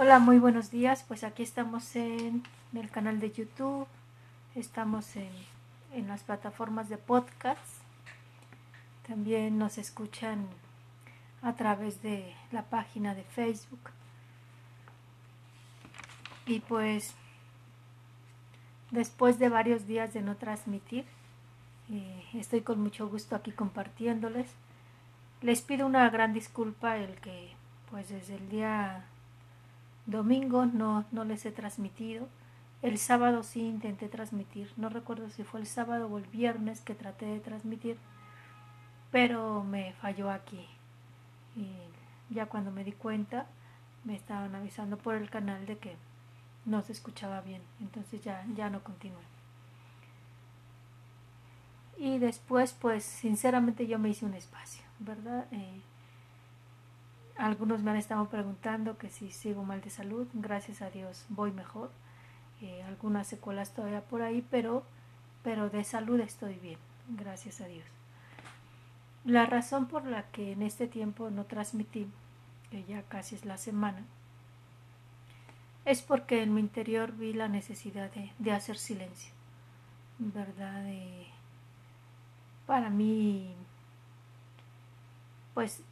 Hola, muy buenos días. Pues aquí estamos en, el canal de YouTube, estamos en, en las plataformas de podcast, también nos escuchan a través de la página de Facebook. Y pues después de varios días de no transmitir, eh, estoy con mucho gusto aquí compartiéndoles. Les pido una gran disculpa el que pues desde el día domingo no, no les he transmitido. El sábado sí intenté transmitir. No recuerdo si fue el sábado o el viernes que traté de transmitir, pero me falló aquí. Y ya cuando me di cuenta, me estaban avisando por el canal de que no se escuchaba bien. Entonces ya, ya no continué. Y después, pues sinceramente yo me hice un espacio, ¿verdad? Eh, algunos me han estado preguntando que si sigo mal de salud. Gracias a Dios voy mejor. Eh, algunas secuelas todavía por ahí, pero, pero de salud estoy bien. Gracias a Dios. La razón por la que en este tiempo no transmití, que ya casi es la semana, es porque en mi interior vi la necesidad de, hacer silencio. ¿Verdad? para mí, pues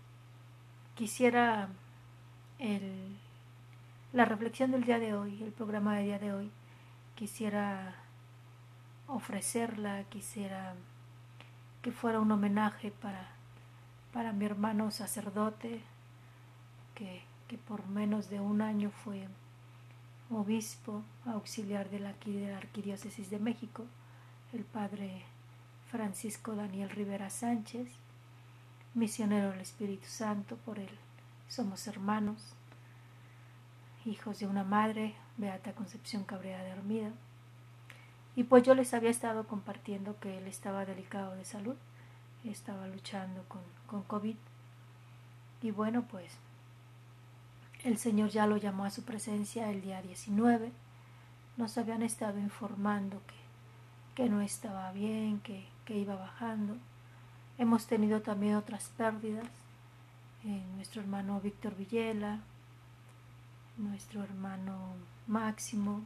quisiera el, la reflexión del día de hoy, el programa del día de hoy, quisiera ofrecerla, quisiera que fuera un homenaje para, para mi hermano sacerdote, que, que por menos de un año fue obispo auxiliar de la, de la Arquidiócesis de México, el padre Francisco Daniel Rivera Sánchez, misionero del Espíritu Santo, por él somos hermanos, hijos de una madre, Beata Concepción Cabrera de Armida. Y pues yo les había estado compartiendo que él estaba delicado de salud, estaba luchando con, con COVID. Y bueno, pues el Señor ya lo llamó a su presencia el día 19. Nos habían estado informando que, que no estaba bien, que, que iba bajando. Hemos tenido también otras pérdidas. Eh, nuestro hermano Víctor Villela, nuestro hermano Máximo,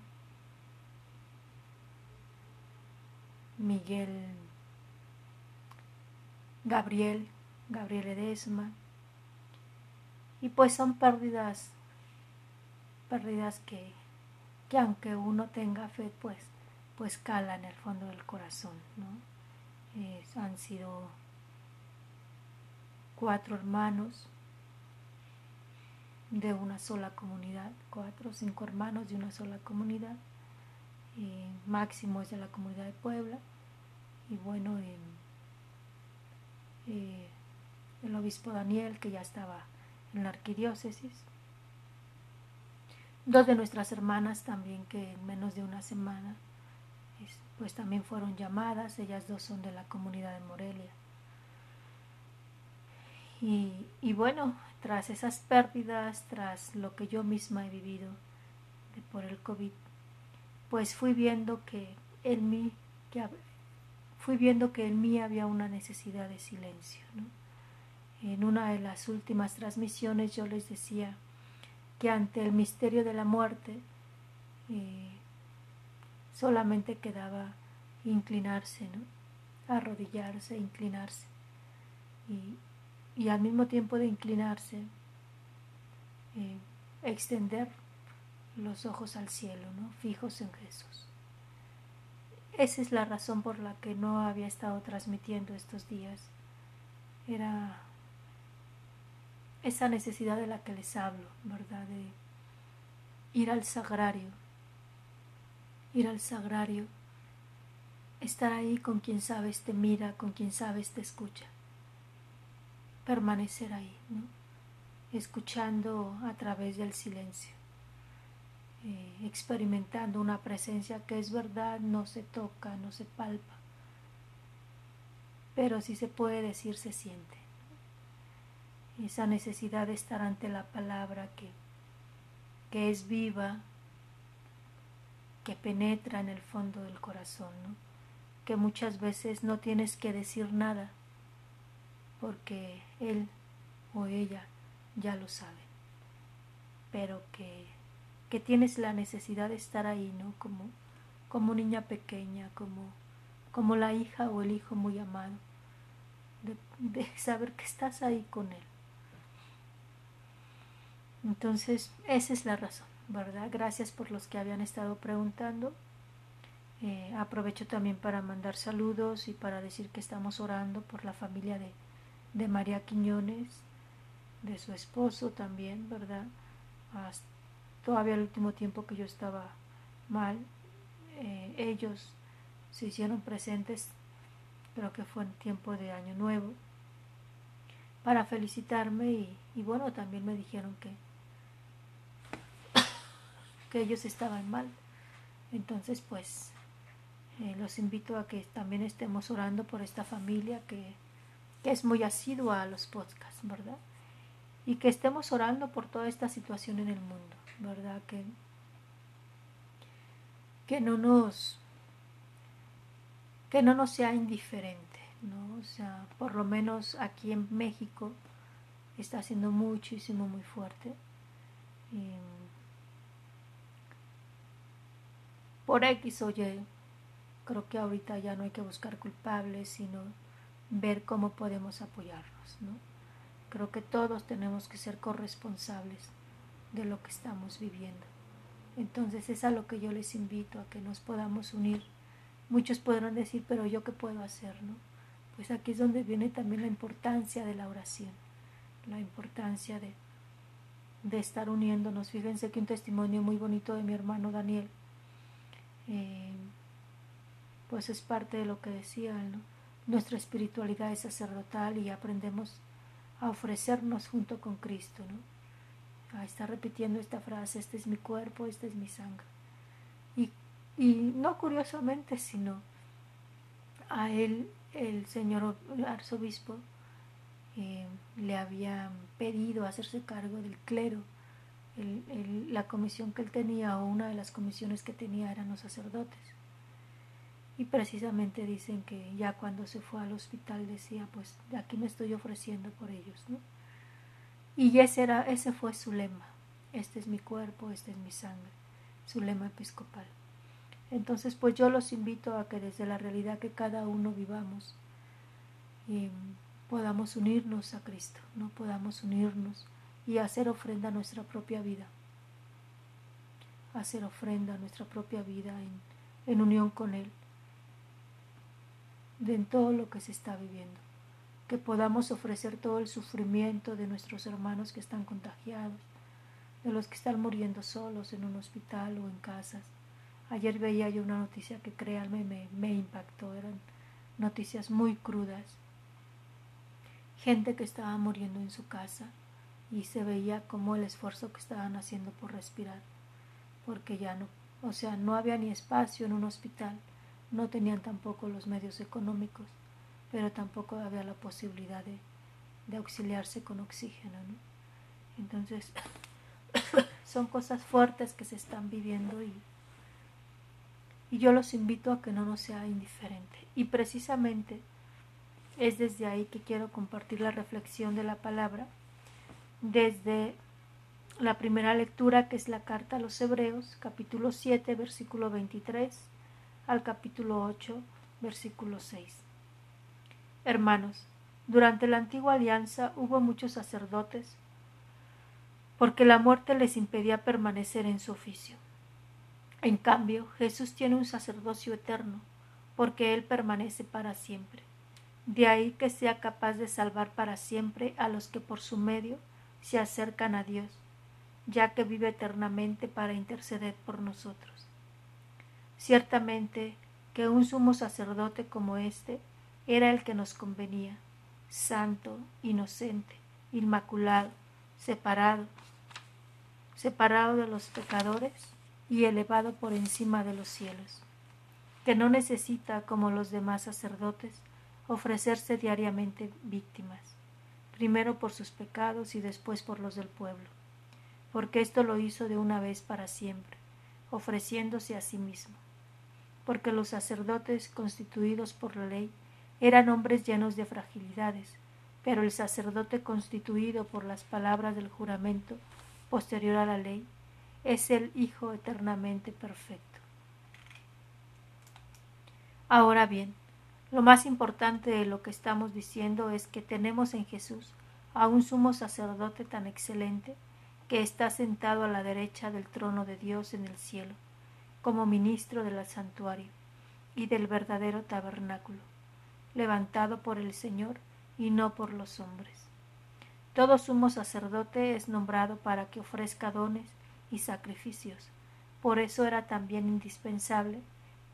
Miguel Gabriel, Gabriel Edesma. Y pues son pérdidas, pérdidas que, que aunque uno tenga fe, pues, pues cala en el fondo del corazón, ¿no? Han sido cuatro hermanos de una sola comunidad, cuatro o cinco hermanos de una sola comunidad. Máximo es de la comunidad de Puebla y bueno, eh, el obispo Daniel que ya estaba en la arquidiócesis. Dos de nuestras hermanas también que en menos de una semana pues también fueron llamadas, ellas dos son de la comunidad de Morelia. Y, bueno, tras esas pérdidas, tras lo que yo misma he vivido por el COVID, pues fui viendo que en mí, que, fui viendo que en mí había una necesidad de silencio. En una de las últimas transmisiones yo les decía que ante el misterio de la muerte eh, solamente quedaba inclinarse, ¿no? arrodillarse, inclinarse. Y, y al mismo tiempo de inclinarse, eh, extender los ojos al cielo, ¿no? fijos en Jesús. Esa es la razón por la que no había estado transmitiendo estos días. Era esa necesidad de la que les hablo, ¿verdad? De ir al sagrario, ir al sagrario, estar ahí con quien sabes te mira, con quien sabes te escucha permanecer ahí, escuchando a través del silencio, eh, experimentando una presencia que es verdad, no se toca, no se palpa, pero sí se puede decir se siente. Esa necesidad de estar ante la palabra que, que es viva, que penetra en el fondo del corazón, que muchas veces no tienes que decir nada, porque él o ella ya lo sabe, pero que que tienes la necesidad de estar ahí, ¿no? Como, como niña pequeña, como, como la hija o el hijo muy amado, de, saber que estás ahí con él. Entonces, esa es la razón, ¿verdad? Gracias por los que habían estado preguntando. Eh, aprovecho también para mandar saludos y para decir que estamos orando por la familia de, de María Quiñones, de su esposo también, ¿verdad? Hasta todavía el último tiempo que yo estaba mal, eh, ellos se hicieron presentes, creo que fue en tiempo de Año Nuevo, para felicitarme y, bueno, también me dijeron que, que ellos estaban mal. Entonces, pues, eh, los invito a que también estemos orando por esta familia que, que es muy asidua a los podcasts, ¿verdad? Y que estemos orando por toda esta situación en el mundo, ¿verdad? Que, que no nos que no nos sea indiferente, ¿no? O sea, por lo menos aquí en México está siendo muchísimo, muy fuerte. Y por X o Y, creo que ahorita ya no hay que buscar culpables, sino ver cómo podemos apoyarnos, ¿no? Creo que todos tenemos que ser corresponsables de lo que estamos viviendo. Entonces es a lo que yo les invito, a que nos podamos unir. Muchos podrán decir, pero yo qué puedo hacer, ¿no? Pues aquí es donde viene también la importancia de la oración, la importancia de, de estar uniéndonos. Fíjense que un testimonio muy bonito de mi hermano Daniel, eh, pues es parte de lo que decía, ¿no? Nuestra espiritualidad es sacerdotal y aprendemos a ofrecernos junto con Cristo, ¿no? está repitiendo esta frase, este es mi cuerpo, este es mi sangre. Y, y no curiosamente, sino a él, el señor arzobispo, eh, le había pedido hacerse cargo del clero. la comisión que él tenía o una de las comisiones que tenía eran los sacerdotes. Y precisamente dicen que ya cuando se fue al hospital decía, pues aquí me estoy ofreciendo por ellos, ¿no? Y ese, era, ese fue su lema, este es mi cuerpo, este es mi sangre, su lema episcopal. Entonces, pues yo los invito a que desde la realidad que cada uno vivamos, y podamos unirnos a Cristo, no podamos unirnos y hacer ofrenda a nuestra propia vida, hacer ofrenda a nuestra propia vida en, en unión con Él de todo lo que se está viviendo, que podamos ofrecer todo el sufrimiento de nuestros hermanos que están contagiados, de los que están muriendo solos en un hospital o en casas. Ayer veía yo una noticia que créanme me, me impactó, eran noticias muy crudas. Gente que estaba muriendo en su casa y se veía como el esfuerzo que estaban haciendo por respirar, porque ya no, o sea, no había ni espacio en un hospital no tenían tampoco los medios económicos, pero tampoco había la posibilidad de, de auxiliarse con oxígeno. ¿no? Entonces, son cosas fuertes que se están viviendo y, y yo los invito a que no nos sea indiferente. Y precisamente es desde ahí que quiero compartir la reflexión de la palabra, desde la primera lectura que es la carta a los Hebreos, capítulo 7, versículo 23 al capítulo 8, versículo 6. Hermanos, durante la antigua alianza hubo muchos sacerdotes porque la muerte les impedía permanecer en su oficio. En cambio, Jesús tiene un sacerdocio eterno, porque Él permanece para siempre. De ahí que sea capaz de salvar para siempre a los que por su medio se acercan a Dios, ya que vive eternamente para interceder por nosotros. Ciertamente que un sumo sacerdote como éste era el que nos convenía, santo, inocente, inmaculado, separado, separado de los pecadores y elevado por encima de los cielos, que no necesita, como los demás sacerdotes, ofrecerse diariamente víctimas, primero por sus pecados y después por los del pueblo, porque esto lo hizo de una vez para siempre, ofreciéndose a sí mismo porque los sacerdotes constituidos por la ley eran hombres llenos de fragilidades, pero el sacerdote constituido por las palabras del juramento posterior a la ley es el Hijo eternamente perfecto. Ahora bien, lo más importante de lo que estamos diciendo es que tenemos en Jesús a un sumo sacerdote tan excelente que está sentado a la derecha del trono de Dios en el cielo, como ministro del santuario y del verdadero tabernáculo, levantado por el Señor y no por los hombres. Todo sumo sacerdote es nombrado para que ofrezca dones y sacrificios. Por eso era también indispensable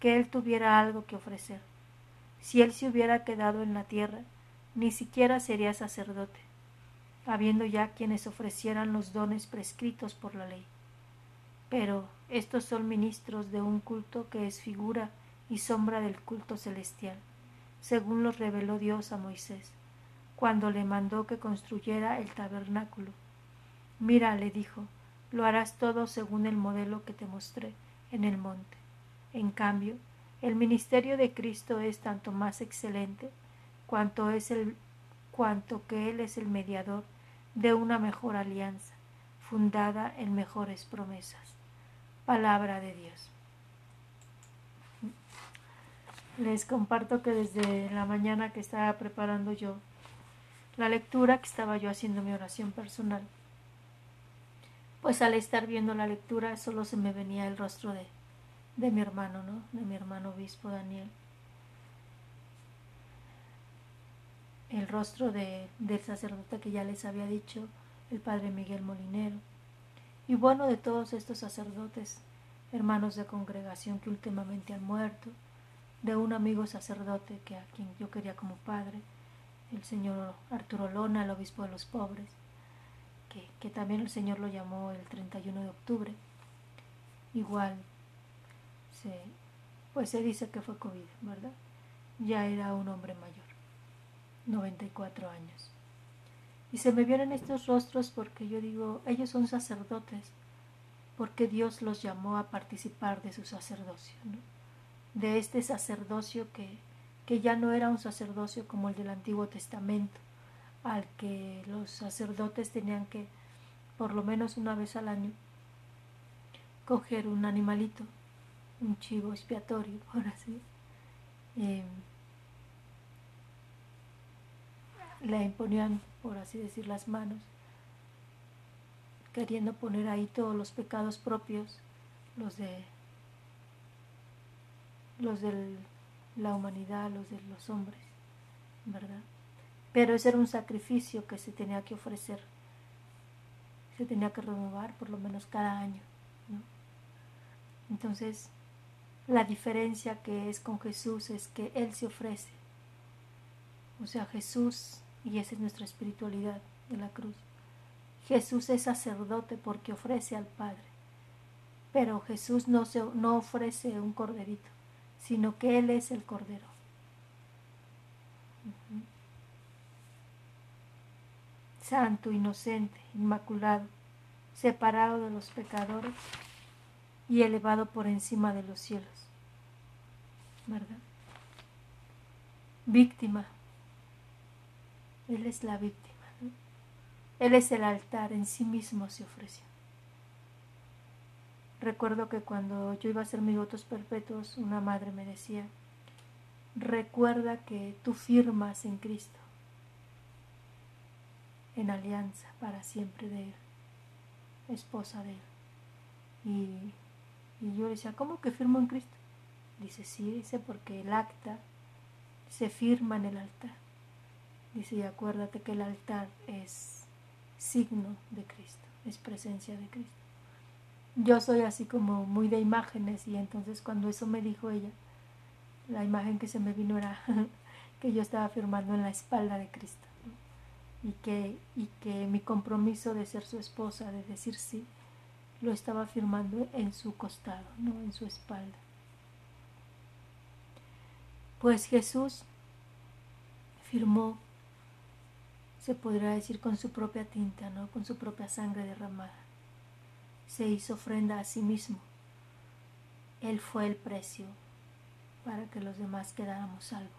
que él tuviera algo que ofrecer. Si él se hubiera quedado en la tierra, ni siquiera sería sacerdote, habiendo ya quienes ofrecieran los dones prescritos por la ley. Pero estos son ministros de un culto que es figura y sombra del culto celestial, según los reveló Dios a Moisés, cuando le mandó que construyera el tabernáculo. Mira, le dijo, lo harás todo según el modelo que te mostré en el monte. En cambio, el ministerio de Cristo es tanto más excelente cuanto es el cuanto que él es el mediador de una mejor alianza, fundada en mejores promesas. Palabra de Dios. Les comparto que desde la mañana que estaba preparando yo la lectura, que estaba yo haciendo mi oración personal, pues al estar viendo la lectura solo se me venía el rostro de, de mi hermano, ¿no? De mi hermano obispo Daniel. El rostro de, del sacerdote que ya les había dicho, el padre Miguel Molinero. Y bueno, de todos estos sacerdotes, hermanos de congregación que últimamente han muerto, de un amigo sacerdote que a quien yo quería como padre, el señor Arturo Lona, el obispo de los pobres, que, que también el Señor lo llamó el 31 de octubre. Igual pues se dice que fue COVID, ¿verdad? Ya era un hombre mayor, 94 años. Y se me vienen estos rostros porque yo digo, ellos son sacerdotes, porque Dios los llamó a participar de su sacerdocio, de este sacerdocio que, que ya no era un sacerdocio como el del Antiguo Testamento, al que los sacerdotes tenían que, por lo menos una vez al año, coger un animalito un chivo expiatorio, ahora sí. Eh, le imponían, por así decir, las manos, queriendo poner ahí todos los pecados propios, los de los de la humanidad, los de los hombres, ¿verdad? Pero ese era un sacrificio que se tenía que ofrecer, se tenía que renovar por lo menos cada año, ¿no? Entonces, la diferencia que es con Jesús es que Él se ofrece. O sea, Jesús, y esa es nuestra espiritualidad de la cruz. Jesús es sacerdote porque ofrece al Padre. Pero Jesús no, se, no ofrece un corderito, sino que Él es el cordero. Santo, inocente, inmaculado, separado de los pecadores y elevado por encima de los cielos. ¿Verdad? Víctima. Él es la víctima. Él es el altar, en sí mismo se ofreció. Recuerdo que cuando yo iba a hacer mis votos perpetuos, una madre me decía, recuerda que tú firmas en Cristo, en alianza para siempre de Él, esposa de Él. Y y yo le decía, ¿cómo que firmo en Cristo? Dice, sí, dice, porque el acta se firma en el altar. Dice, y acuérdate que el altar es signo de Cristo, es presencia de Cristo. Yo soy así como muy de imágenes y entonces cuando eso me dijo ella, la imagen que se me vino era que yo estaba firmando en la espalda de Cristo y, que, y que mi compromiso de ser su esposa, de decir sí, lo estaba firmando en su costado, no en su espalda. Pues Jesús firmó, se podría decir, con su propia tinta, ¿no? con su propia sangre derramada. Se hizo ofrenda a sí mismo. Él fue el precio para que los demás quedáramos salvos.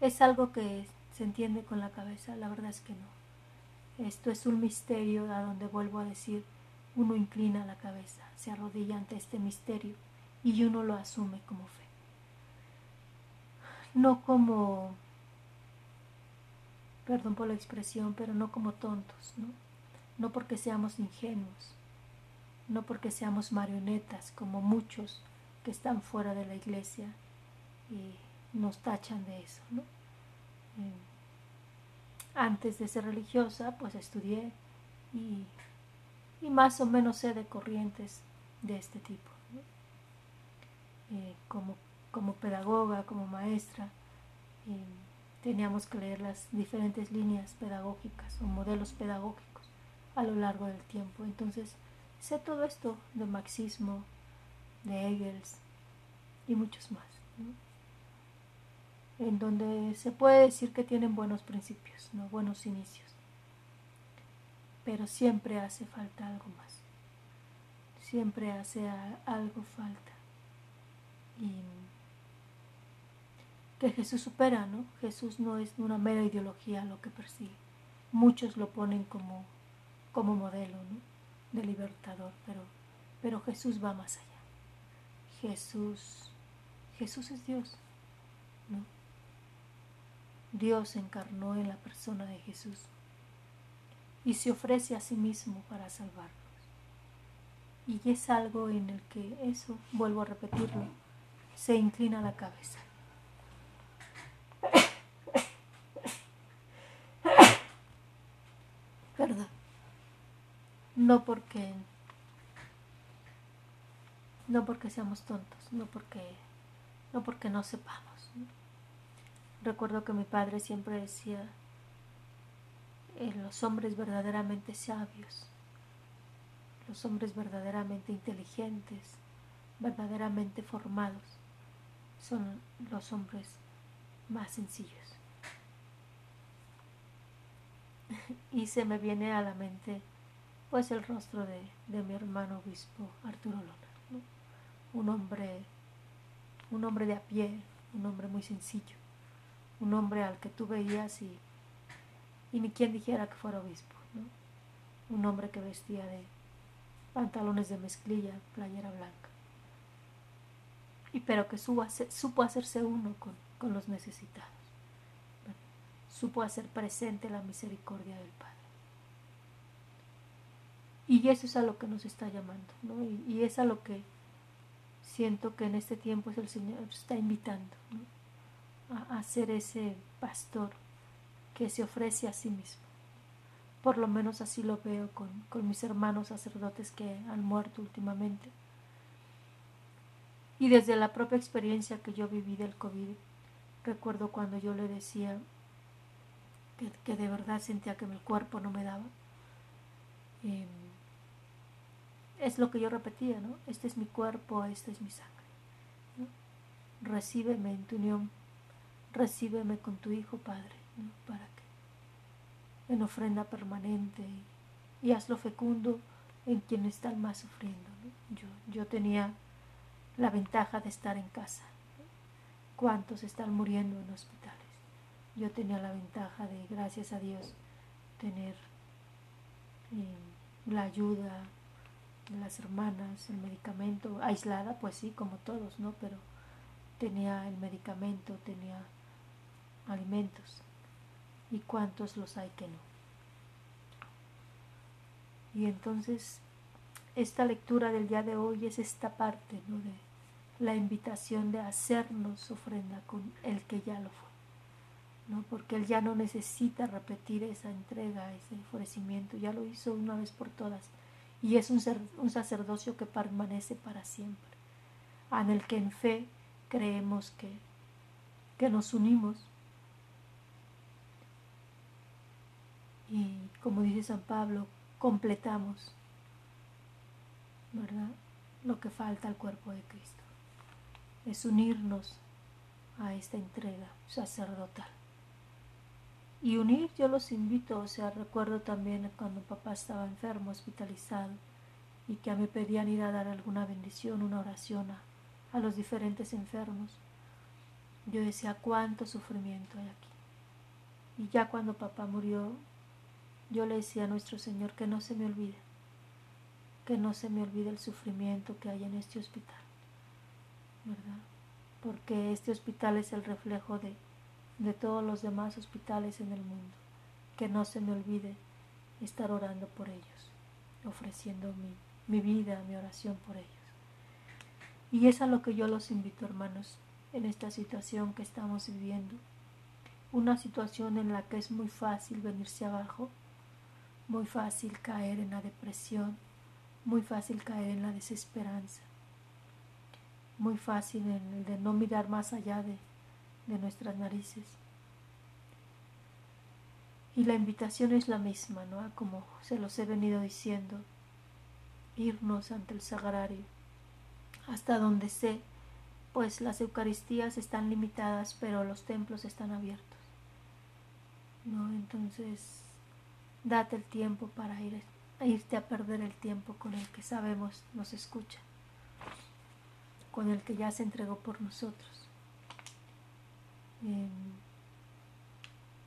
Es algo que se entiende con la cabeza, la verdad es que no. Esto es un misterio a donde vuelvo a decir, uno inclina la cabeza, se arrodilla ante este misterio y uno lo asume como fe. No como, perdón por la expresión, pero no como tontos, ¿no? No porque seamos ingenuos, no porque seamos marionetas como muchos que están fuera de la iglesia y nos tachan de eso, ¿no? Eh, antes de ser religiosa, pues estudié y, más o menos sé de corrientes de este tipo. Eh, como, como pedagoga, como maestra, eh, teníamos que leer las diferentes líneas pedagógicas o modelos pedagógicos a lo largo del tiempo. Entonces, sé todo esto de marxismo, de Hegels y muchos más en donde se puede decir que tienen buenos principios, ¿no? buenos inicios. Pero siempre hace falta algo más. Siempre hace algo falta. Y que Jesús supera, ¿no? Jesús no es una mera ideología lo que persigue. Muchos lo ponen como, como modelo, ¿no? De libertador, pero, pero Jesús va más allá. Jesús, Jesús es Dios, ¿no? Dios encarnó en la persona de Jesús y se ofrece a sí mismo para salvarnos. Y es algo en el que eso, vuelvo a repetirlo, se inclina la cabeza. ¿Verdad? No porque no porque seamos tontos, no porque no porque no sepamos. Recuerdo que mi padre siempre decía, eh, los hombres verdaderamente sabios, los hombres verdaderamente inteligentes, verdaderamente formados, son los hombres más sencillos. y se me viene a la mente pues el rostro de, mi hermano obispo Arturo Lona, un hombre, un hombre de a pie, un hombre muy sencillo un hombre al que tú veías y, y ni quien dijera que fuera obispo, ¿no? un hombre que vestía de pantalones de mezclilla, playera blanca, y pero que supo, hacerse uno con, con los necesitados, supo hacer presente la misericordia del Padre. Y eso es a lo que nos está llamando, ¿no? y, es a lo que siento que en este tiempo es el Señor está invitando. a, ser ese pastor que se ofrece a sí mismo. Por lo menos así lo veo con, con mis hermanos sacerdotes que han muerto últimamente. Y desde la propia experiencia que yo viví del COVID, recuerdo cuando yo le decía que, que de verdad sentía que mi cuerpo no me daba. Em, es lo que yo repetía, ¿no? Este es mi cuerpo, esta es mi sangre. Recíbeme en tu unión recíbeme con tu Hijo, Padre, para que en ofrenda permanente y, hazlo fecundo en quienes están más sufriendo. Yo, yo tenía la ventaja de estar en casa. ¿Cuántos están muriendo en hospitales? Yo tenía la ventaja de, gracias a Dios, tener eh, la ayuda las hermanas, el medicamento, aislada, pues sí, como todos, ¿no? Pero tenía el medicamento, tenía alimentos y cuántos los hay que no. Y entonces esta lectura del día de hoy es esta parte ¿no? de la invitación de hacernos ofrenda con el que ya lo fue. ¿no? Porque él ya no necesita repetir esa entrega, ese ofrecimiento, ya lo hizo una vez por todas. Y es un, sacerdocio que permanece para siempre, en el que en fe creemos que, que nos unimos y como dice San Pablo, completamos, ¿verdad? Lo que falta al cuerpo de Cristo. Es unirnos a esta entrega sacerdotal. Y unir, yo los invito, o sea, recuerdo también cuando papá estaba enfermo, hospitalizado, y que a mí pedían ir a dar alguna bendición, una oración a, a los diferentes enfermos. Yo decía, cuánto sufrimiento hay aquí. Y ya cuando papá murió, yo le decía a nuestro Señor que no se me olvide, que no se me olvide el sufrimiento que hay en este hospital, ¿verdad? Porque este hospital es el reflejo de, de todos los demás hospitales en el mundo. Que no se me olvide estar orando por ellos, ofreciendo mi, mi vida, mi oración por ellos. Y es a lo que yo los invito, hermanos, en esta situación que estamos viviendo. Una situación en la que es muy fácil venirse abajo, muy fácil caer en la depresión, muy fácil caer en la desesperanza, muy fácil en el de no mirar más allá de, de nuestras narices. Y la invitación es la misma, ¿no? Como se los he venido diciendo, irnos ante el sagrario, hasta donde sé, pues las Eucaristías están limitadas, pero los templos están abiertos. ¿No? Entonces, date el tiempo para ir, irte a perder el tiempo con el que sabemos nos escucha, con el que ya se entregó por nosotros. Em,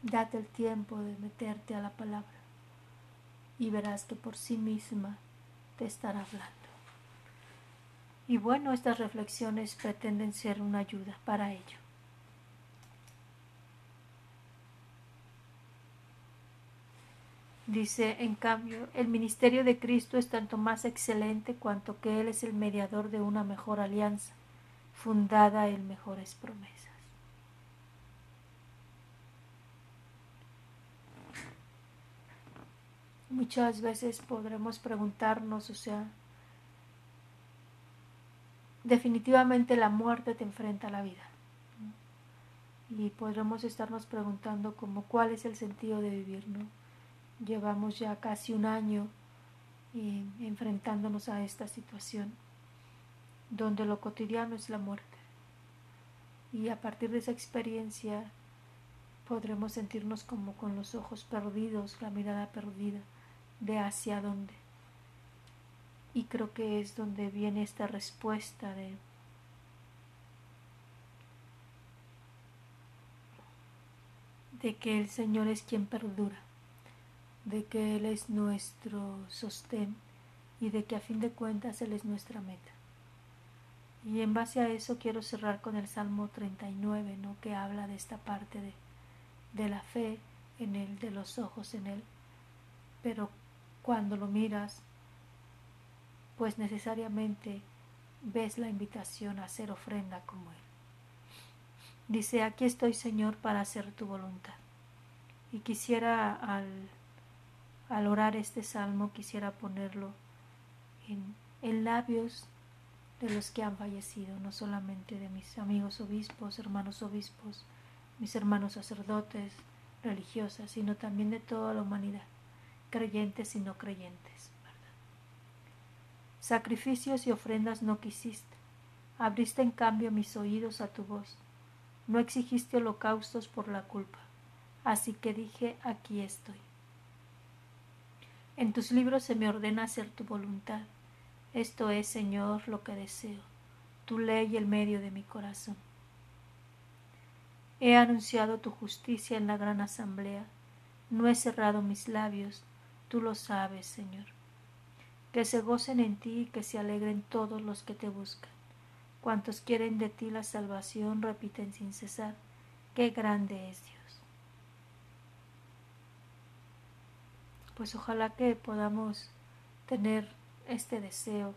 date el tiempo de meterte a la palabra y verás que por sí misma te estará hablando. Y bueno, estas reflexiones pretenden ser una ayuda para ello. Dice, en cambio, el ministerio de Cristo es tanto más excelente cuanto que Él es el mediador de una mejor alianza, fundada en mejores promesas. Muchas veces podremos preguntarnos, o sea, definitivamente la muerte te enfrenta a la vida. Y podremos estarnos preguntando como cuál es el sentido de vivir, ¿no? Llevamos ya casi un año eh, enfrentándonos a esta situación, donde lo cotidiano es la muerte. Y a partir de esa experiencia podremos sentirnos como con los ojos perdidos, la mirada perdida de hacia dónde. Y creo que es donde viene esta respuesta de de que el Señor es quien perdura de que Él es nuestro sostén y de que a fin de cuentas Él es nuestra meta. Y en base a eso quiero cerrar con el Salmo 39, ¿no? que habla de esta parte de, de la fe en Él, de los ojos en Él. Pero cuando lo miras, pues necesariamente ves la invitación a hacer ofrenda como Él. Dice, aquí estoy Señor para hacer tu voluntad. Y quisiera al al orar este salmo quisiera ponerlo en, en labios de los que han fallecido, no solamente de mis amigos obispos, hermanos obispos, mis hermanos sacerdotes, religiosas, sino también de toda la humanidad, creyentes y no creyentes. Sacrificios y ofrendas no quisiste, abriste en cambio mis oídos a tu voz, no exigiste holocaustos por la culpa, así que dije, aquí estoy. En tus libros se me ordena hacer tu voluntad. Esto es, Señor, lo que deseo, tu ley y el medio de mi corazón. He anunciado tu justicia en la gran asamblea, no he cerrado mis labios, tú lo sabes, Señor. Que se gocen en ti y que se alegren todos los que te buscan. Cuantos quieren de ti la salvación repiten sin cesar, qué grande es Dios. pues ojalá que podamos tener este deseo,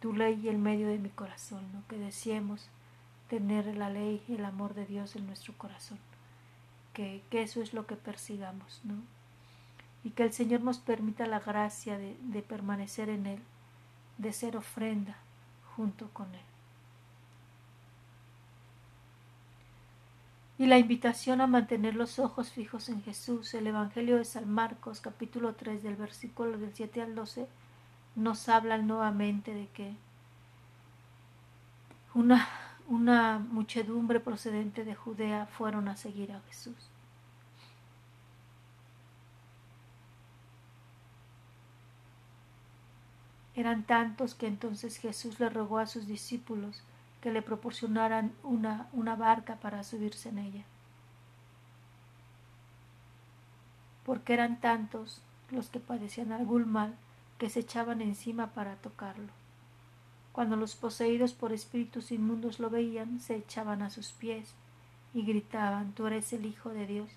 tu ley y el medio de mi corazón, ¿no? que deseemos tener la ley y el amor de Dios en nuestro corazón, que, eso es lo que persigamos, ¿no? y que el Señor nos permita la gracia de, de permanecer en Él, de ser ofrenda junto con Él. y la invitación a mantener los ojos fijos en Jesús. El Evangelio de San Marcos, capítulo 3, del versículo del 7 al 12, nos habla nuevamente de que una, una muchedumbre procedente de Judea fueron a seguir a Jesús. Eran tantos que entonces Jesús le rogó a sus discípulos que le proporcionaran una, una barca para subirse en ella. Porque eran tantos los que padecían algún mal, que se echaban encima para tocarlo. Cuando los poseídos por espíritus inmundos lo veían, se echaban a sus pies y gritaban, Tú eres el Hijo de Dios.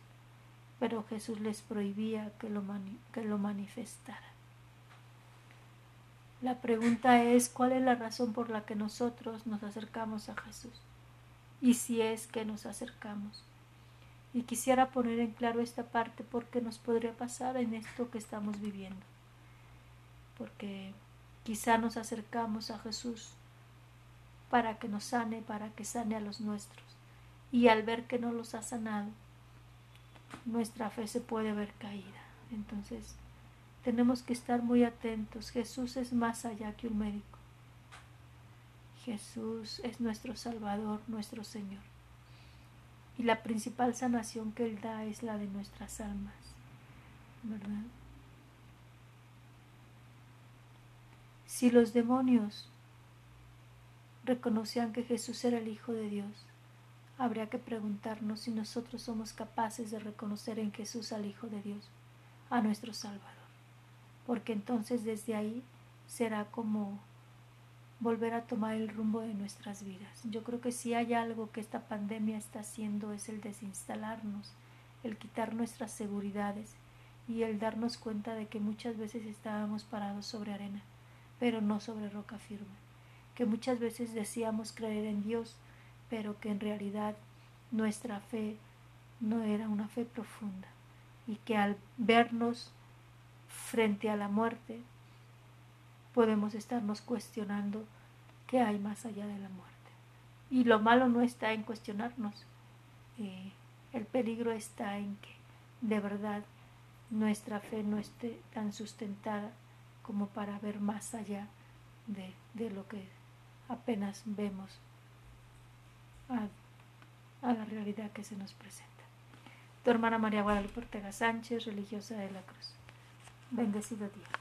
Pero Jesús les prohibía que lo, que lo manifestara. La pregunta es, ¿cuál es la razón por la que nosotros nos acercamos a Jesús? Y si es que nos acercamos. Y quisiera poner en claro esta parte porque nos podría pasar en esto que estamos viviendo. Porque quizá nos acercamos a Jesús para que nos sane, para que sane a los nuestros. Y al ver que no los ha sanado, nuestra fe se puede ver caída. Entonces, tenemos que estar muy atentos. Jesús es más allá que un médico. Jesús es nuestro Salvador, nuestro Señor. Y la principal sanación que Él da es la de nuestras almas, ¿verdad? Si los demonios reconocían que Jesús era el Hijo de Dios, habría que preguntarnos si nosotros somos capaces de reconocer en Jesús al Hijo de Dios, a nuestro Salvador, porque entonces desde ahí será como volver a tomar el rumbo de nuestras vidas. Yo creo que si hay algo que esta pandemia está haciendo es el desinstalarnos, el quitar nuestras seguridades y el darnos cuenta de que muchas veces estábamos parados sobre arena, pero no sobre roca firme, que muchas veces decíamos creer en Dios, pero que en realidad nuestra fe no era una fe profunda y que al vernos frente a la muerte podemos estarnos cuestionando qué hay más allá de la muerte. Y lo malo no está en cuestionarnos, eh, el peligro está en que de verdad nuestra fe no esté tan sustentada como para ver más allá de, de lo que apenas vemos a, a, la realidad que se nos presenta. Tu hermana María Guadalupe Ortega Sánchez, religiosa de la Cruz. Bendecido día.